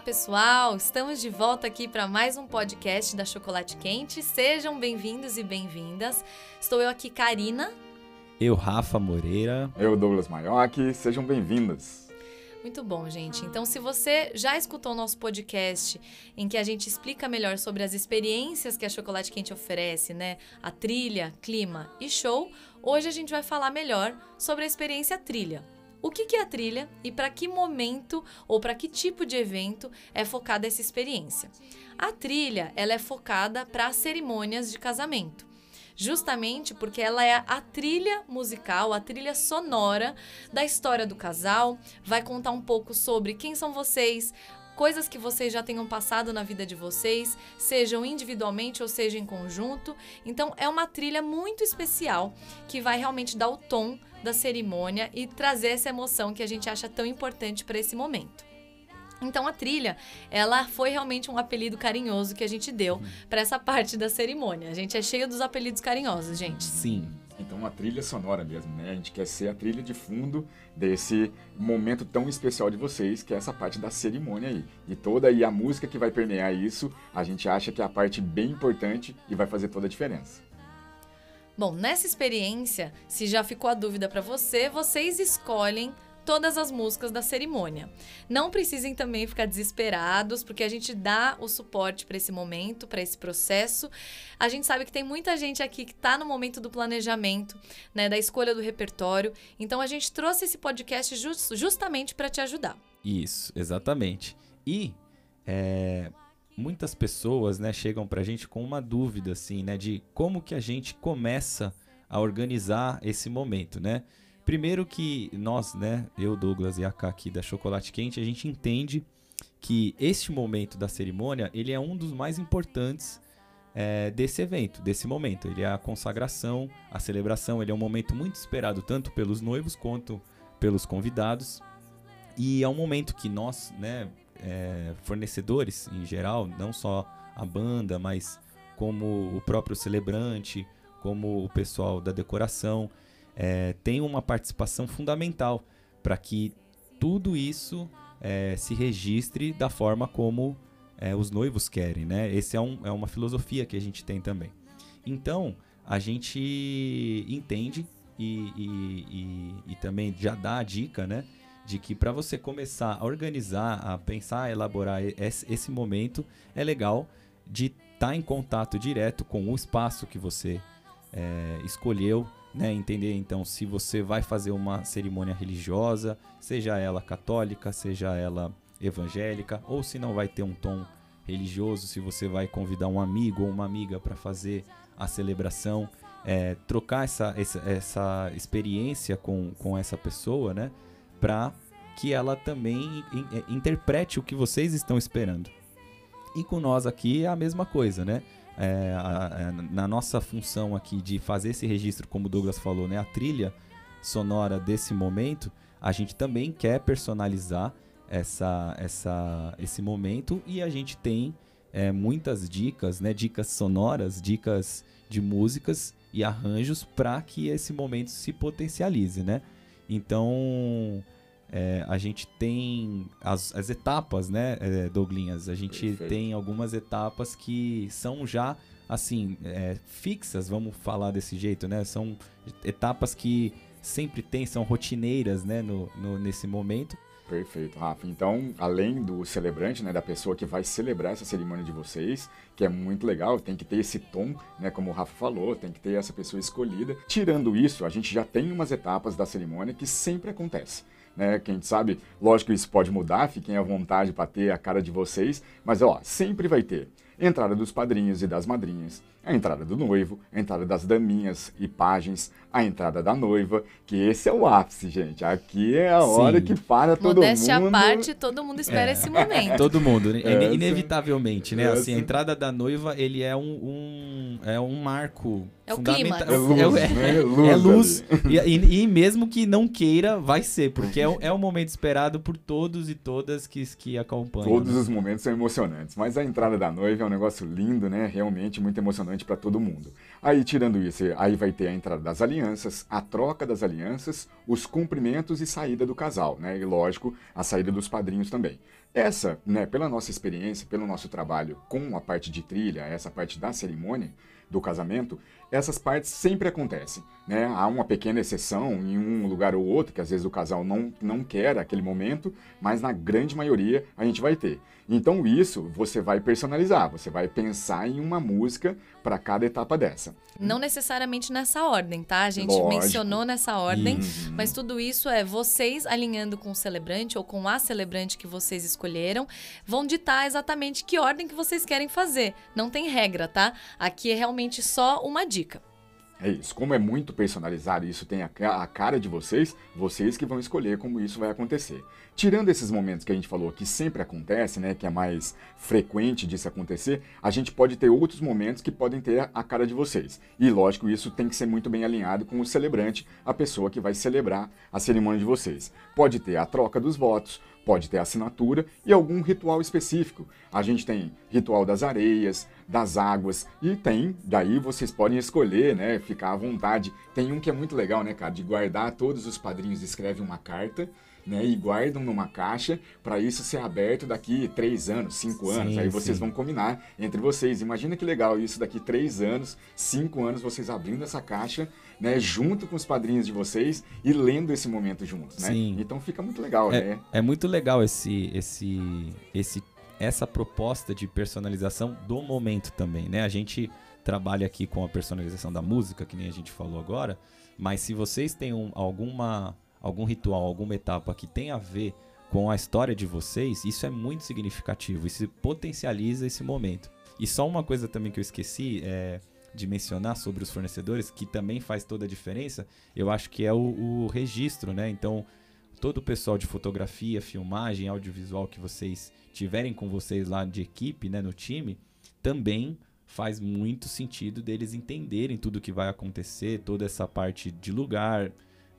pessoal! Estamos de volta aqui para mais um podcast da Chocolate Quente. Sejam bem-vindos e bem-vindas. Estou eu aqui, Karina. Eu, Rafa Moreira. Eu, Douglas Maioc. Sejam bem-vindas. Muito bom, gente. Então, se você já escutou o nosso podcast em que a gente explica melhor sobre as experiências que a Chocolate Quente oferece, né? A trilha, clima e show, hoje a gente vai falar melhor sobre a experiência trilha. O que, é a trilha e para que momento ou para que tipo de evento é focada essa experiência? A trilha ela é focada para cerimônias de casamento justamente porque ela é a trilha musical, a trilha sonora da história do casal. Vai contar um pouco sobre quem são vocês, coisas que vocês já tenham passado na vida de vocês, sejam individualmente ou seja em conjunto. Então é uma trilha muito especial que vai realmente dar o tom da cerimônia e trazer essa emoção que a gente acha tão importante para esse momento. Então a trilha, ela foi realmente um apelido carinhoso que a gente deu para essa parte da cerimônia. A gente é cheio dos apelidos carinhosos, gente. Sim. Então a trilha sonora mesmo, né? A gente quer ser a trilha de fundo desse momento tão especial de vocês, que é essa parte da cerimônia aí. E toda aí a música que vai permear isso, a gente acha que é a parte bem importante e vai fazer toda a diferença. Bom, nessa experiência, se já ficou a dúvida para você, vocês escolhem todas as músicas da cerimônia. Não precisem também ficar desesperados, porque a gente dá o suporte para esse momento, para esse processo. A gente sabe que tem muita gente aqui que está no momento do planejamento, né, da escolha do repertório. Então a gente trouxe esse podcast just, justamente para te ajudar. Isso, exatamente. E é, muitas pessoas, né, chegam para a gente com uma dúvida, assim, né, de como que a gente começa a organizar esse momento, né? Primeiro que nós, né, eu, Douglas e a K aqui da Chocolate Quente, a gente entende que este momento da cerimônia, ele é um dos mais importantes é, desse evento, desse momento. Ele é a consagração, a celebração, ele é um momento muito esperado tanto pelos noivos quanto pelos convidados. E é um momento que nós, né, é, fornecedores em geral, não só a banda, mas como o próprio celebrante, como o pessoal da decoração, é, tem uma participação fundamental para que tudo isso é, se registre da forma como é, os noivos querem, né? Essa é, um, é uma filosofia que a gente tem também. Então, a gente entende e, e, e, e também já dá a dica, né? De que para você começar a organizar, a pensar, a elaborar esse, esse momento, é legal de estar tá em contato direto com o espaço que você é, escolheu, né, entender então se você vai fazer uma cerimônia religiosa, seja ela católica, seja ela evangélica, ou se não vai ter um tom religioso, se você vai convidar um amigo ou uma amiga para fazer a celebração, é, trocar essa, essa, essa experiência com, com essa pessoa, né, para que ela também in, in, interprete o que vocês estão esperando. E com nós aqui é a mesma coisa, né? É, a, a, na nossa função aqui de fazer esse registro, como o Douglas falou, né, a trilha sonora desse momento, a gente também quer personalizar essa, essa, esse momento e a gente tem é, muitas dicas, né, dicas sonoras, dicas de músicas e arranjos para que esse momento se potencialize, né? Então é, a gente tem as, as etapas, né, é, Douglinhas? A gente Perfeito. tem algumas etapas que são já, assim, é, fixas, vamos falar desse jeito, né? São etapas que sempre tem, são rotineiras, né, no, no, nesse momento. Perfeito, Rafa. Então, além do celebrante, né, da pessoa que vai celebrar essa cerimônia de vocês, que é muito legal, tem que ter esse tom, né, como o Rafa falou, tem que ter essa pessoa escolhida. Tirando isso, a gente já tem umas etapas da cerimônia que sempre acontece né? Quem sabe, lógico que isso pode mudar, fiquem à vontade para ter a cara de vocês, mas ó, sempre vai ter entrada dos padrinhos e das madrinhas, a entrada do noivo, a entrada das daminhas e pajens, a entrada da noiva, que esse é o ápice, gente. Aqui é a Sim. hora que para todo Modéstia mundo. Modéstia à parte, todo mundo espera é. esse momento. Todo mundo, é, inevitavelmente, né? Assim, a entrada da noiva, ele é um, um é um marco é o clima. É luz, é, né? é luz. É luz e, e, mesmo que não queira, vai ser, porque é, é um momento esperado por todos e todas que, que acompanham. Todos né? os momentos são emocionantes, mas a entrada da noiva é um um negócio lindo, né? Realmente muito emocionante para todo mundo. Aí, tirando isso, aí vai ter a entrada das alianças, a troca das alianças, os cumprimentos e saída do casal, né? E lógico, a saída dos padrinhos também. Essa, né, pela nossa experiência, pelo nosso trabalho com a parte de trilha, essa parte da cerimônia do casamento, essas partes sempre acontecem. Né? Há uma pequena exceção em um lugar ou outro, que às vezes o casal não, não quer aquele momento, mas na grande maioria a gente vai ter. Então isso você vai personalizar, você vai pensar em uma música para cada etapa dessa. Não necessariamente nessa ordem, tá? A gente Lógico. mencionou nessa ordem, uhum. mas tudo isso é vocês alinhando com o celebrante ou com a celebrante que vocês escolheram, vão ditar exatamente que ordem que vocês querem fazer. Não tem regra, tá? Aqui é realmente só uma dica. É isso. Como é muito personalizado isso tem a, cara de vocês, vocês que vão escolher como isso vai acontecer. Tirando esses momentos que a gente falou que sempre acontece, né, que é mais frequente disso acontecer, a gente pode ter outros momentos que podem ter a cara de vocês. E lógico, isso tem que ser muito bem alinhado com o celebrante, a pessoa que vai celebrar a cerimônia de vocês. Pode ter a troca dos votos, pode ter assinatura e algum ritual específico. A gente tem ritual das areias, das águas e tem, daí vocês podem escolher, né, ficar à vontade. Tem um que é muito legal, né, cara, de guardar todos os padrinhos escrevem uma carta né, e guardam numa caixa para isso ser aberto daqui três anos, cinco anos. Sim, Aí vocês sim. vão combinar entre vocês. Imagina que legal isso daqui três anos, cinco anos, vocês abrindo essa caixa, né, junto com os padrinhos de vocês e lendo esse momento juntos, né? Sim. Então fica muito legal, é, né? É muito legal esse, esse, esse, essa proposta de personalização do momento também, né? A gente trabalha aqui com a personalização da música, que nem a gente falou agora, mas se vocês têm um, alguma algum ritual, alguma etapa que tem a ver com a história de vocês, isso é muito significativo, isso potencializa esse momento. E só uma coisa também que eu esqueci é, de mencionar sobre os fornecedores, que também faz toda a diferença, eu acho que é o, o registro, né? Então, todo o pessoal de fotografia, filmagem, audiovisual que vocês tiverem com vocês lá de equipe, né, no time, também faz muito sentido deles entenderem tudo que vai acontecer, toda essa parte de lugar,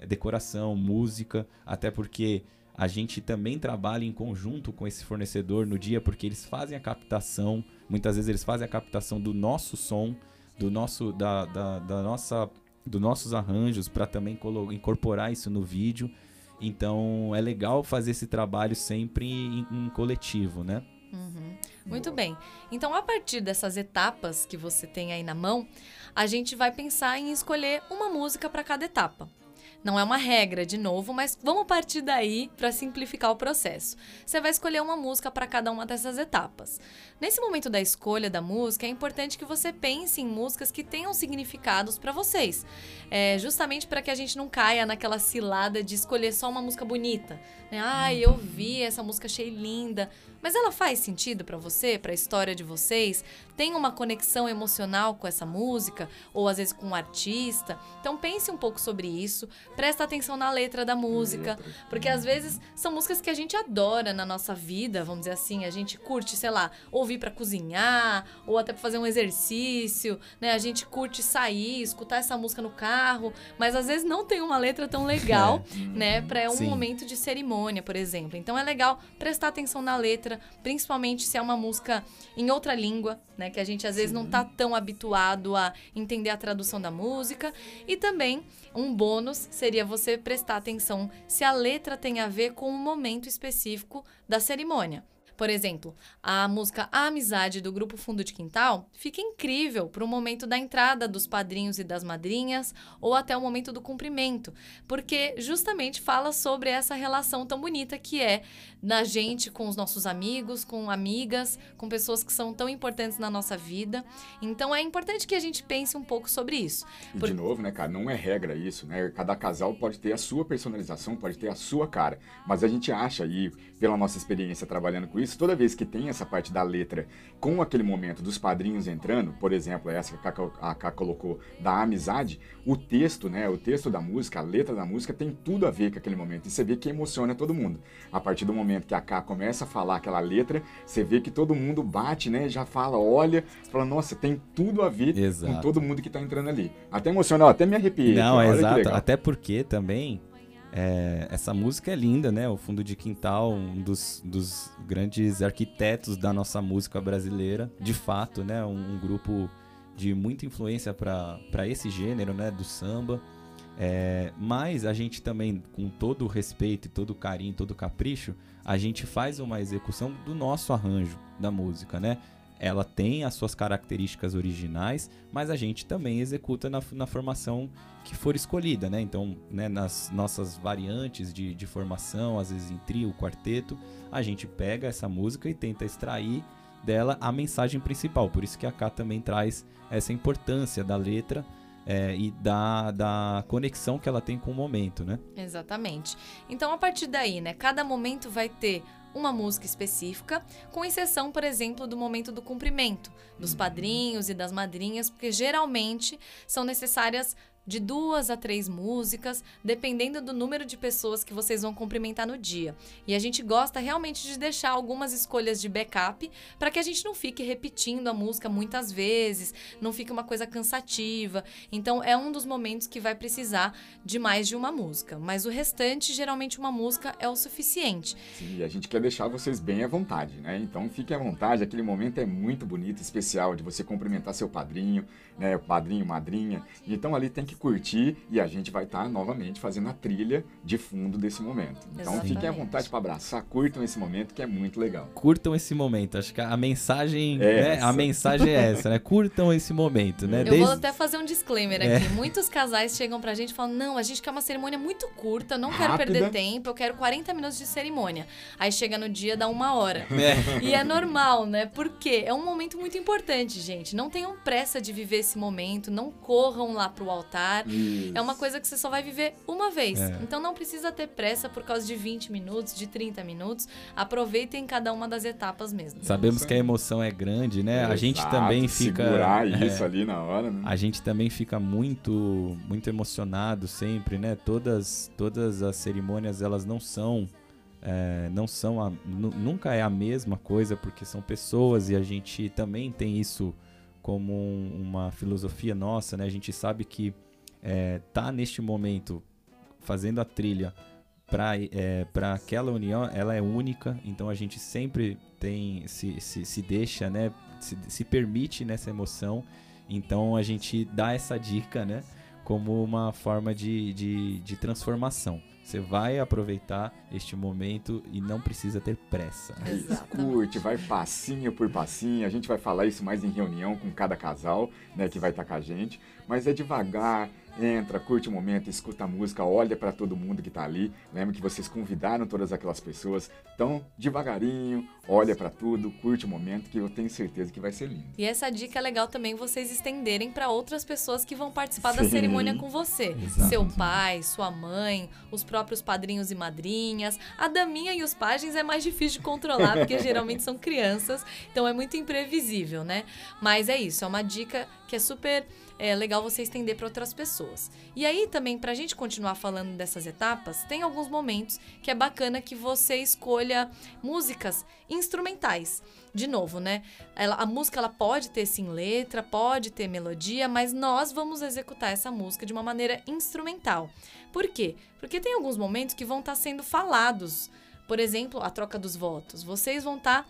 decoração, música, até porque a gente também trabalha em conjunto com esse fornecedor no dia, porque eles fazem a captação, muitas vezes eles fazem a captação do nosso som, do nosso, da, da, da nossa, dos nossos arranjos, para também incorporar isso no vídeo. Então é legal fazer esse trabalho sempre em, em coletivo, né? Uhum. Muito bem. Então, a partir dessas etapas que você tem aí na mão, a gente vai pensar em escolher uma música para cada etapa. Não é uma regra, de novo, mas vamos partir daí para simplificar o processo. Você vai escolher uma música para cada uma dessas etapas. Nesse momento da escolha da música, é importante que você pense em músicas que tenham significados para vocês, é, justamente para que a gente não caia naquela cilada de escolher só uma música bonita. Né? Ah, eu vi essa música, achei linda. Mas ela faz sentido para você, para a história de vocês? Tem uma conexão emocional com essa música ou às vezes com o um artista? Então pense um pouco sobre isso, presta atenção na letra da música, porque às vezes são músicas que a gente adora na nossa vida, vamos dizer assim, a gente curte, sei lá, ouvir para cozinhar ou até para fazer um exercício, né? A gente curte sair, escutar essa música no carro, mas às vezes não tem uma letra tão legal, é. né, para um Sim. momento de cerimônia, por exemplo. Então é legal prestar atenção na letra principalmente se é uma música em outra língua, né? Que a gente às vezes Sim. não tá tão habituado a entender a tradução da música. E também um bônus seria você prestar atenção se a letra tem a ver com um momento específico da cerimônia. Por exemplo, a música A Amizade do grupo Fundo de Quintal fica incrível para o momento da entrada dos padrinhos e das madrinhas ou até o momento do cumprimento, porque justamente fala sobre essa relação tão bonita que é na gente com os nossos amigos, com amigas, com pessoas que são tão importantes na nossa vida. Então é importante que a gente pense um pouco sobre isso. E Por... de novo, né, cara, não é regra isso, né? Cada casal pode ter a sua personalização, pode ter a sua cara, mas a gente acha aí, pela nossa experiência trabalhando com isso, toda vez que tem essa parte da letra com aquele momento dos padrinhos entrando, por exemplo, essa que a Ká colocou da amizade, o texto, né, o texto da música, a letra da música tem tudo a ver com aquele momento. E você vê que emociona todo mundo. A partir do momento que a Ká começa a falar aquela letra, você vê que todo mundo bate, né, já fala, olha, fala, nossa, tem tudo a ver exato. com todo mundo que tá entrando ali. Até emociona, ó, até me arrepiei. Não, é exato. Até porque também É, essa música é linda, né? O Fundo de Quintal, um dos, dos grandes arquitetos da nossa música brasileira. De fato, né? Um, um grupo de muita influência para esse gênero, né? Do samba. É, mas a gente também, com todo o respeito, todo o carinho, todo o capricho, a gente faz uma execução do nosso arranjo da música, né? Ela tem as suas características originais, mas a gente também executa na, na formação que for escolhida, né? Então, né, nas nossas variantes de, de formação, às vezes em trio, quarteto, a gente pega essa música e tenta extrair dela a mensagem principal. Por isso que a K também traz essa importância da letra é, e da, da conexão que ela tem com o momento, né? Exatamente. Então, a partir daí, né, cada momento vai ter uma música específica, com exceção, por exemplo, do momento do cumprimento, dos uhum. padrinhos e das madrinhas, porque geralmente são necessárias de duas a três músicas, dependendo do número de pessoas que vocês vão cumprimentar no dia. E a gente gosta realmente de deixar algumas escolhas de backup para que a gente não fique repetindo a música muitas vezes, não fique uma coisa cansativa. Então é um dos momentos que vai precisar de mais de uma música, mas o restante geralmente uma música é o suficiente. Sim, a gente quer deixar vocês bem à vontade, né? Então fiquem à vontade, aquele momento é muito bonito, especial de você cumprimentar seu padrinho, né, padrinho, madrinha. Então ali tem que curtir e a gente vai estar tá, novamente fazendo a trilha de fundo desse momento. Então Exatamente. fiquem à vontade para abraçar, curtam esse momento que é muito legal. Curtam esse momento. Acho que a mensagem, é né, a mensagem é essa, né? Curtam esse momento, né? Eu Desde... vou até fazer um disclaimer é. aqui. Muitos casais chegam pra gente e falam: "Não, a gente quer uma cerimônia muito curta, não Rápida. quero perder tempo, eu quero 40 minutos de cerimônia". Aí chega no dia dá uma hora. É. E é normal, né? Porque é um momento muito importante, gente. Não tenham pressa de viver esse momento, não corram lá pro altar. Isso. É uma coisa que você só vai viver uma vez. É. Então não precisa ter pressa por causa de 20 minutos, de 30 minutos. Aproveitem cada uma das etapas mesmo. Sabemos que a emoção é grande, né? Exato, a gente também fica segurar é, isso ali na hora, né? A gente também fica muito muito emocionado sempre, né? Todas todas as cerimônias elas não são é, não são a, nunca é a mesma coisa porque são pessoas e a gente também tem isso como um, uma filosofia nossa, né? A gente sabe que é, tá neste momento fazendo a trilha para é, para aquela união, ela é única, então a gente sempre tem se, se, se deixa, né? Se, se permite nessa emoção, então a gente dá essa dica, né? Como uma forma de, de, de transformação. Você vai aproveitar este momento e não precisa ter pressa. Curte, vai passinho por passinho. A gente vai falar isso mais em reunião com cada casal, né, que vai estar com a gente. Mas é devagar, entra, curte o momento, escuta a música, olha para todo mundo que está ali. Lembra que vocês convidaram todas aquelas pessoas. Então, devagarinho, olha para tudo, curte o momento, que eu tenho certeza que vai ser lindo. E essa dica é legal também vocês estenderem para outras pessoas que vão participar Sim. da cerimônia com você. Exato. Seu pai, sua mãe, os próprios padrinhos e madrinhas. A daminha e os pajens é mais difícil de controlar, porque geralmente são crianças, então é muito imprevisível, né? Mas é isso, é uma dica que é super é legal você estender para outras pessoas. E aí também, para a gente continuar falando dessas etapas, tem alguns momentos que é bacana que você escolha músicas instrumentais. De novo, né? Ela, a música ela pode ter sim letra, pode ter melodia, mas nós vamos executar essa música de uma maneira instrumental. Por quê? Porque tem alguns momentos que vão estar tá sendo falados. Por exemplo, a troca dos votos. Vocês vão estar tá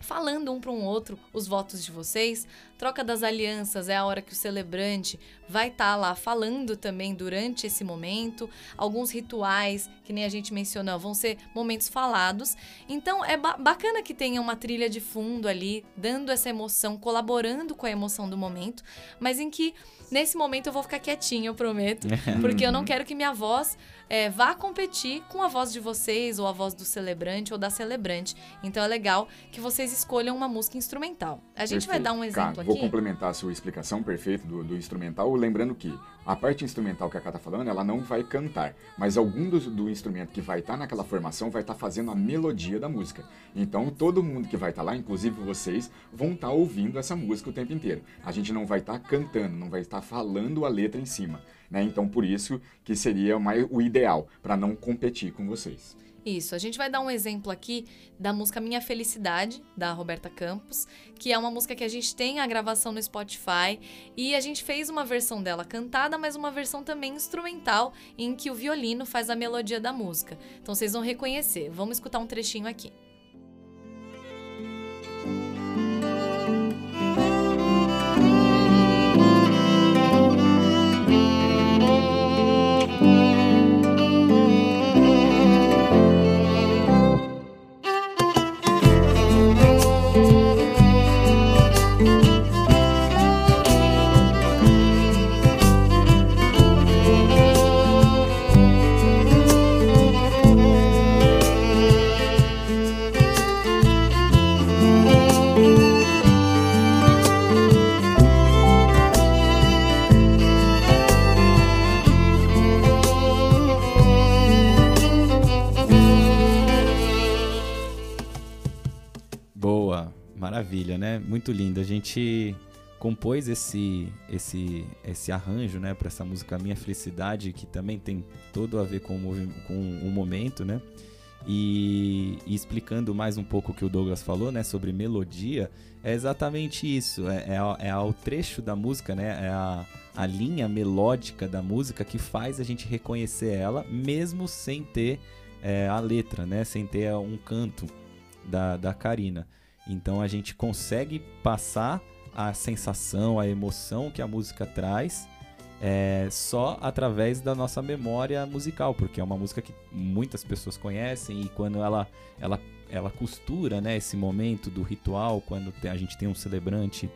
falando um para um outro os votos de vocês. Troca das alianças é a hora que o celebrante vai estar tá lá falando também durante esse momento. Alguns rituais, que nem a gente mencionou, vão ser momentos falados. Então é ba bacana que tenha uma trilha de fundo ali, dando essa emoção, colaborando com a emoção do momento, mas em que nesse momento eu vou ficar quietinha, eu prometo, porque eu não quero que minha voz é, vá competir com a voz de vocês, ou a voz do celebrante ou da celebrante. Então é legal que vocês escolham uma música instrumental. A gente Perfeito. vai dar um exemplo aqui. Vou complementar a sua explicação perfeita do, do, instrumental, lembrando que a parte instrumental que a Cá está falando, ela não vai cantar, mas algum do, do instrumento que vai estar tá naquela formação vai estar tá fazendo a melodia da música. Então todo mundo que vai estar tá lá, inclusive vocês, vão estar tá ouvindo essa música o tempo inteiro. A gente não vai estar tá cantando, não vai estar falando a letra em cima. Né? Então, por isso que seria mais o ideal, para não competir com vocês. Isso, a gente vai dar um exemplo aqui da música Minha Felicidade, da Roberta Campos, que é uma música que a gente tem a gravação no Spotify e a gente fez uma versão dela cantada, mas uma versão também instrumental em que o violino faz a melodia da música. Então vocês vão reconhecer. Vamos escutar um trechinho aqui. Muito lindo. A gente compôs esse esse esse arranjo, né, para essa música Minha Felicidade, que também tem todo a ver com o, com o momento, né? E, e explicando mais um pouco o que o Douglas falou, né, sobre melodia, é exatamente isso. É, é, é ao trecho da música, né? É a, a linha melódica da música que faz a gente reconhecer ela, mesmo sem ter é, a letra, né? Sem ter um canto da, da Karina. Então a gente consegue passar a sensação, a emoção que a música traz é, só através da nossa memória musical, porque é uma música que muitas pessoas conhecem e quando ela, ela, ela costura né, esse momento do ritual, quando a gente tem um celebrante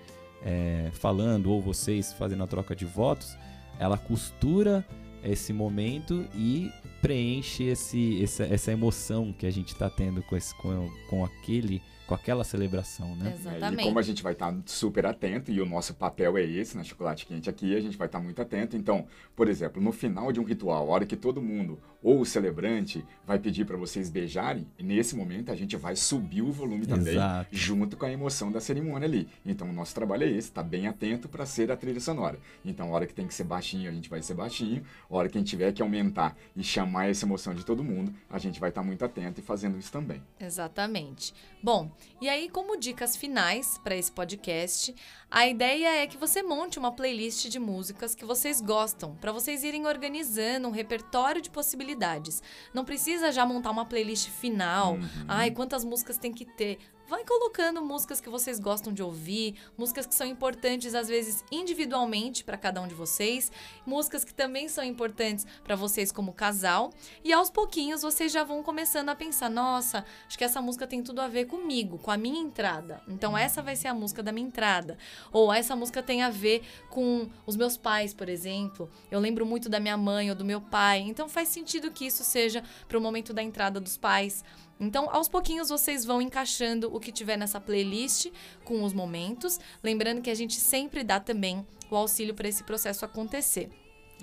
é, falando ou vocês fazendo a troca de votos, ela costura esse momento e preenche esse, essa, essa emoção que a gente está tendo com, esse, com, com aquele com aquela celebração, né? É, E Exatamente. como a gente vai estar super atento, e o nosso papel é esse na Chocolate Quente aqui, a gente vai estar muito atento. Então, por exemplo, no final de um ritual, a hora que todo mundo, ou o celebrante, vai pedir para vocês beijarem, nesse momento a gente vai subir o volume também, Exato. junto com a emoção da cerimônia ali. Então, o nosso trabalho é esse, estar bem atento para ser a trilha sonora. Então, a hora que tem que ser baixinho, a gente vai ser baixinho. A hora que a gente tiver que aumentar e chamar essa emoção de todo mundo, a gente vai estar muito atento e fazendo isso também. Exatamente. Bom, e aí, como dicas finais para esse podcast, a ideia é que você monte uma playlist de músicas que vocês gostam, para vocês irem organizando um repertório de possibilidades. Não precisa já montar uma playlist final. Ai, quantas músicas tem que ter? Vai colocando músicas que vocês gostam de ouvir, músicas que são importantes às vezes individualmente para cada um de vocês, músicas que também são importantes para vocês como casal, e aos pouquinhos vocês já vão começando a pensar: nossa, acho que essa música tem tudo a ver comigo, com a minha entrada. Então essa vai ser a música da minha entrada. Ou essa música tem a ver com os meus pais, por exemplo. Eu lembro muito da minha mãe ou do meu pai. Então faz sentido que isso seja para o momento da entrada dos pais. Então, aos pouquinhos vocês vão encaixando o que tiver nessa playlist com os momentos, lembrando que a gente sempre dá também o auxílio para esse processo acontecer.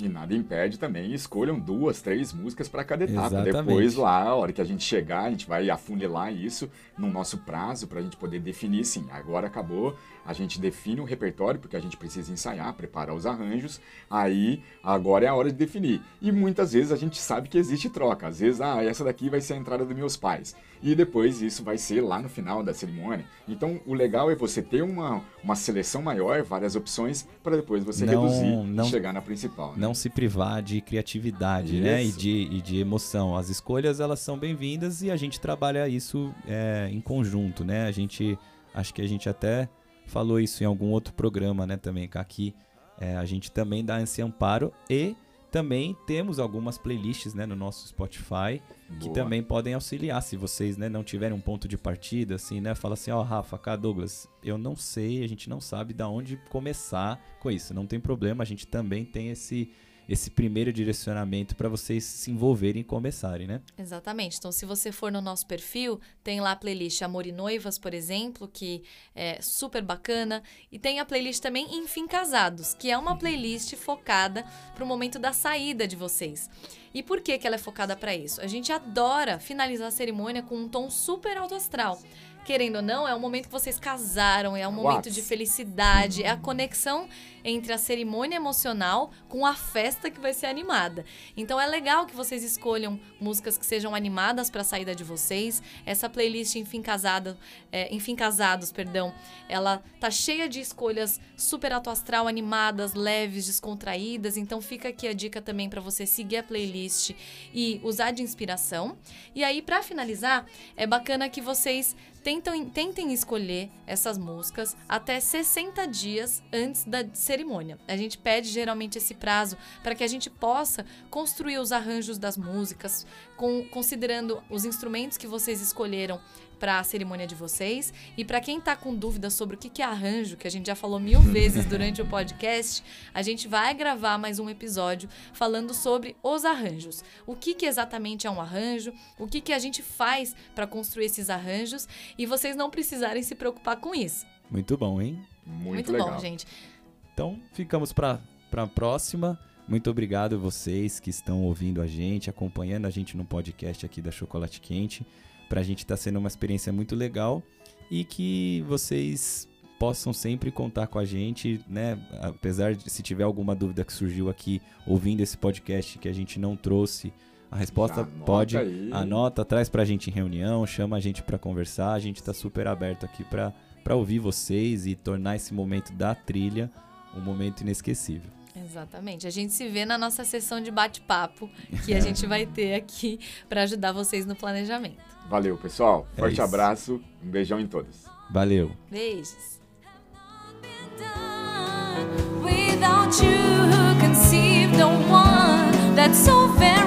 E nada impede também, escolham duas, três músicas para cada etapa. Exatamente. Depois, lá, a hora que a gente chegar, a gente vai afunilar isso no nosso prazo para a gente poder definir, sim, agora acabou, a gente define o repertório, porque a gente precisa ensaiar, preparar os arranjos, aí agora é a hora de definir. E muitas vezes a gente sabe que existe troca, às vezes, ah, essa daqui vai ser a entrada dos meus pais, e depois isso vai ser lá no final da cerimônia. Então, o legal é você ter uma, uma seleção maior, várias opções, para depois você Não- reduzir não- e chegar na principal. né? não se privar de criatividade, né? E de, e de emoção. As escolhas elas são bem-vindas e a gente trabalha isso é, em conjunto, né? A gente acho que a gente até falou isso em algum outro programa, né? Também aqui é, a gente também dá esse amparo e também temos algumas playlists né, no nosso Spotify que Boa. também podem auxiliar se vocês né, não tiverem um ponto de partida, assim, né? Fala assim, ó, Rafa, cá, Douglas, eu não sei, a gente não sabe da onde começar com isso. Não tem problema, a gente também tem esse, esse primeiro direcionamento para vocês se envolverem e começarem, né? Exatamente. Então, se você for no nosso perfil, tem lá a playlist Amor e Noivas, por exemplo, que é super bacana. E tem a playlist também Enfim Casados, que é uma playlist focada para o momento da saída de vocês. E por que, que ela é focada para isso? A gente adora finalizar a cerimônia com um tom super alto astral. Querendo ou não, é o momento que vocês casaram, é um momento Whats? de felicidade, é a conexão entre a cerimônia emocional com a festa que vai ser animada. Então é legal que vocês escolham músicas que sejam animadas para a saída de vocês. Essa playlist Enfim Casado, é, Enfim Casados, perdão, ela tá cheia de escolhas super alto astral, animadas, leves, descontraídas. Então fica aqui a dica também para você seguir a playlist e usar de inspiração. E aí para finalizar, é bacana que vocês tentam, tentem escolher essas músicas até 60 dias antes da cerimônia. A gente pede geralmente esse prazo para que a gente possa construir os arranjos das músicas, com, considerando os instrumentos que vocês escolheram para a cerimônia de vocês. E para quem está com dúvidas sobre o que, que é arranjo, que a gente já falou mil vezes durante o podcast, a gente vai gravar mais um episódio falando sobre os arranjos. O que, que exatamente é um arranjo, o que, que a gente faz para construir esses arranjos e vocês não precisarem se preocupar com isso. Muito bom, hein? Muito, legal. bom, gente. Então, ficamos para a próxima. Muito obrigado a vocês que estão ouvindo a gente, acompanhando a gente no podcast aqui da Chocolate Quente. Pra gente tá sendo uma experiência muito legal e que vocês possam sempre contar com a gente, né? Apesar de se tiver alguma dúvida que surgiu aqui ouvindo esse podcast que a gente não trouxe, a resposta anota pode aí. anota, traz pra gente em reunião, chama a gente pra conversar. A gente tá super aberto aqui pra para ouvir vocês e tornar esse momento da trilha um momento inesquecível. Exatamente. A gente se vê na nossa sessão de bate-papo que a gente vai ter aqui para ajudar vocês no planejamento. Valeu, pessoal. É Forte abraço. Um beijão em todos. Valeu. Beijos. without you who conceived the one that's so very